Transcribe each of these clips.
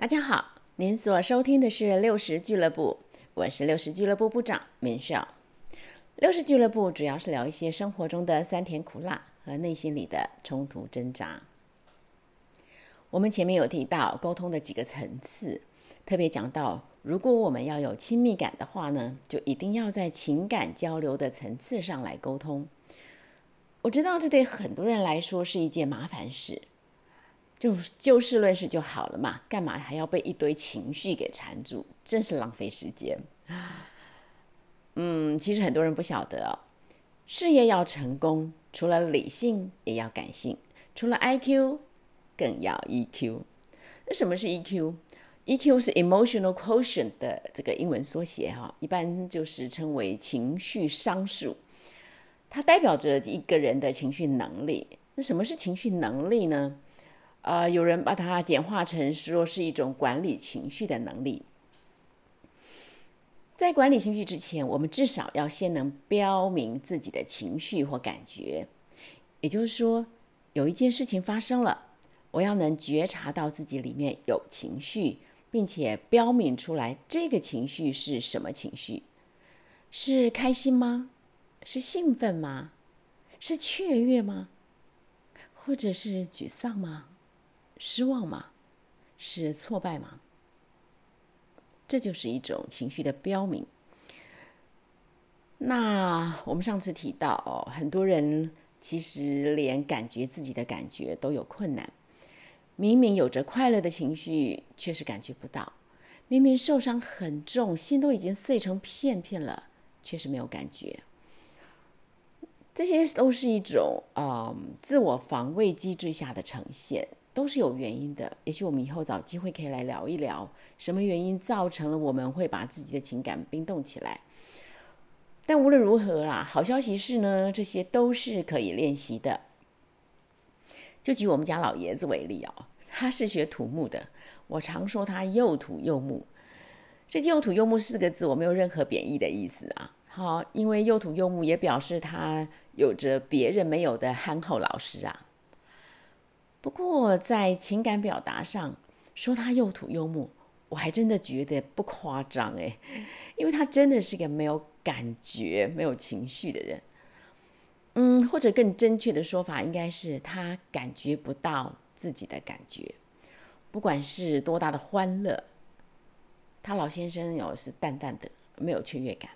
大家好，您所收听的是六十俱乐部，我是六十俱乐部部长明少。六十俱乐部主要是聊一些生活中的酸甜苦辣和内心里的冲突挣扎。我们前面有提到沟通的几个层次，特别讲到，如果我们要有亲密感的话呢，就一定要在情感交流的层次上来沟通。我知道这对很多人来说是一件麻烦事。就就事论事就好了嘛，干嘛还要被一堆情绪给缠住？真是浪费时间啊。嗯，其实很多人不晓得哦，事业要成功，除了理性也要感性，除了 I Q 更要 E Q。那什么是 E Q？E Q 是 Emotional Quotient 的这个英文缩写哈，一般就是称为情绪商数。它代表着一个人的情绪能力。那什么是情绪能力呢？呃，有人把它简化成说是一种管理情绪的能力。在管理情绪之前，我们至少要先能标明自己的情绪或感觉。也就是说，有一件事情发生了，我要能觉察到自己里面有情绪，并且标明出来这个情绪是什么情绪？是开心吗？是兴奋吗？是雀跃吗？或者是沮丧吗？失望吗？是挫败吗？这就是一种情绪的标明。那我们上次提到哦，很多人其实连感觉自己的感觉都有困难。明明有着快乐的情绪，却是感觉不到；明明受伤很重，心都已经碎成片片了，却是没有感觉。这些都是一种啊自我防卫机制下的呈现。都是有原因的，也许我们以后找机会可以来聊一聊，什么原因造成了我们会把自己的情感冰冻起来。但无论如何啦，好消息是呢，这些都是可以练习的。就举我们家老爷子为例哦，他是学土木的，我常说他又土又木。这又土又木四个字，我没有任何贬义的意思啊。好，因为又土又木也表示他有着别人没有的憨厚老实啊。不过，在情感表达上说他又土又木，我还真的觉得不夸张诶，因为他真的是个没有感觉、没有情绪的人。嗯，或者更正确的说法，应该是他感觉不到自己的感觉。不管是多大的欢乐，他老先生有是淡淡的，没有雀跃感；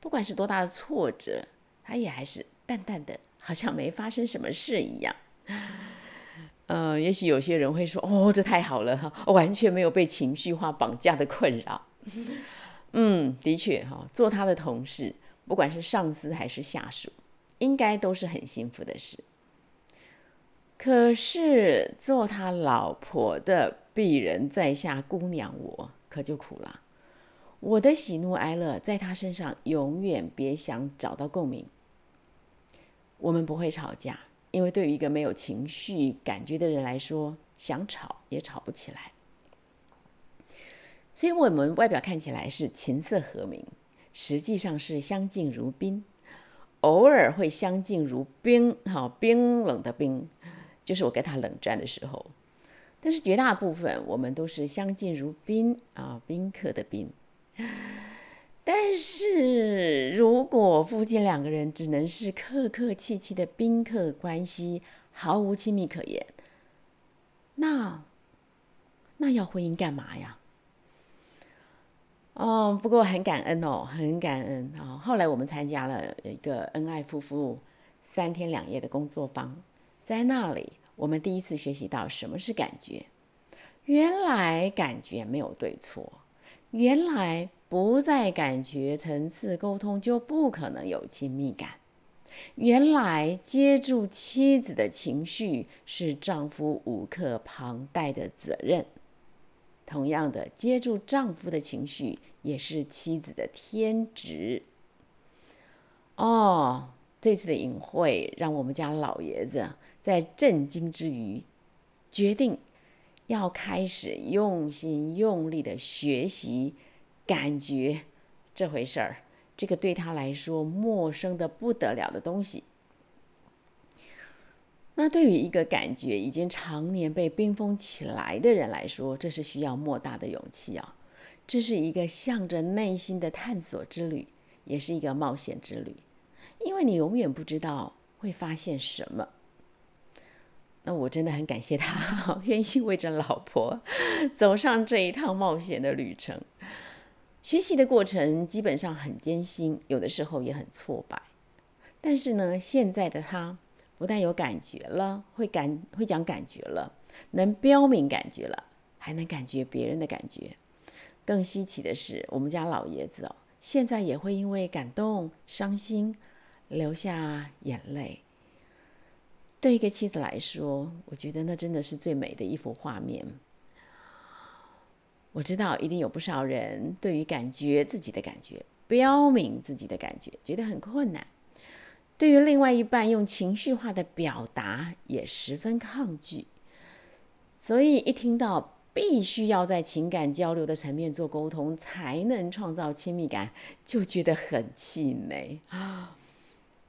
不管是多大的挫折，他也还是淡淡的，好像没发生什么事一样。嗯，也许有些人会说：“哦，这太好了，完全没有被情绪化绑架的困扰。”嗯，的确哈，做他的同事，不管是上司还是下属，应该都是很幸福的事。可是做他老婆的鄙人在下姑娘，我可就苦了。我的喜怒哀乐在他身上永远别想找到共鸣。我们不会吵架。因为对于一个没有情绪感觉的人来说，想吵也吵不起来。所以，我们外表看起来是琴瑟和鸣，实际上是相敬如宾。偶尔会相敬如冰，哈，冰冷的冰，就是我跟他冷战的时候。但是绝大部分我们都是相敬如宾啊，宾客的宾。但是如果夫妻两个人只能是客客气气的宾客关系，毫无亲密可言，那那要婚姻干嘛呀？哦，不过很感恩哦，很感恩啊！后来我们参加了一个恩爱夫妇三天两夜的工作坊，在那里我们第一次学习到什么是感觉。原来感觉没有对错，原来。不在感觉层次沟通，就不可能有亲密感。原来接住妻子的情绪是丈夫无可旁贷的责任，同样的，接住丈夫的情绪也是妻子的天职。哦，这次的隐会让我们家老爷子在震惊之余，决定要开始用心用力的学习。感觉这回事儿，这个对他来说陌生的不得了的东西。那对于一个感觉已经常年被冰封起来的人来说，这是需要莫大的勇气啊！这是一个向着内心的探索之旅，也是一个冒险之旅，因为你永远不知道会发现什么。那我真的很感谢他，愿意为着老婆走上这一趟冒险的旅程。学习的过程基本上很艰辛，有的时候也很挫败。但是呢，现在的他不但有感觉了，会感会讲感觉了，能标明感觉了，还能感觉别人的感觉。更稀奇的是，我们家老爷子哦，现在也会因为感动、伤心流下眼泪。对一个妻子来说，我觉得那真的是最美的一幅画面。我知道一定有不少人对于感觉自己的感觉、标明自己的感觉觉得很困难，对于另外一半用情绪化的表达也十分抗拒。所以一听到必须要在情感交流的层面做沟通才能创造亲密感，就觉得很气馁啊。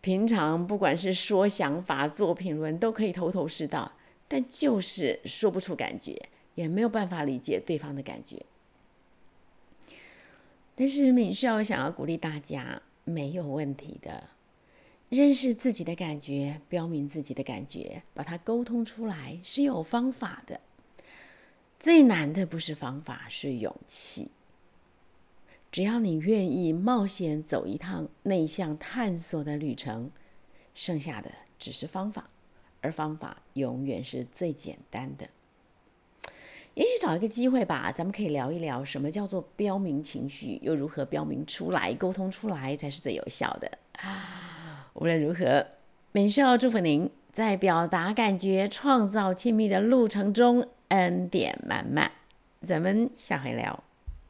平常不管是说想法、做评论，都可以头头是道，但就是说不出感觉，也没有办法理解对方的感觉。但是敏少想要鼓励大家，没有问题的，认识自己的感觉，标明自己的感觉，把它沟通出来是有方法的。最难的不是方法，是勇气。只要你愿意冒险走一趟内向探索的旅程，剩下的只是方法，而方法永远是最简单的。也许找一个机会吧，咱们可以聊一聊什么叫做标明情绪，又如何标明出来、沟通出来才是最有效的。无论如何，美少祝福您在表达感觉、创造亲密的路程中恩典满满。咱们下回聊。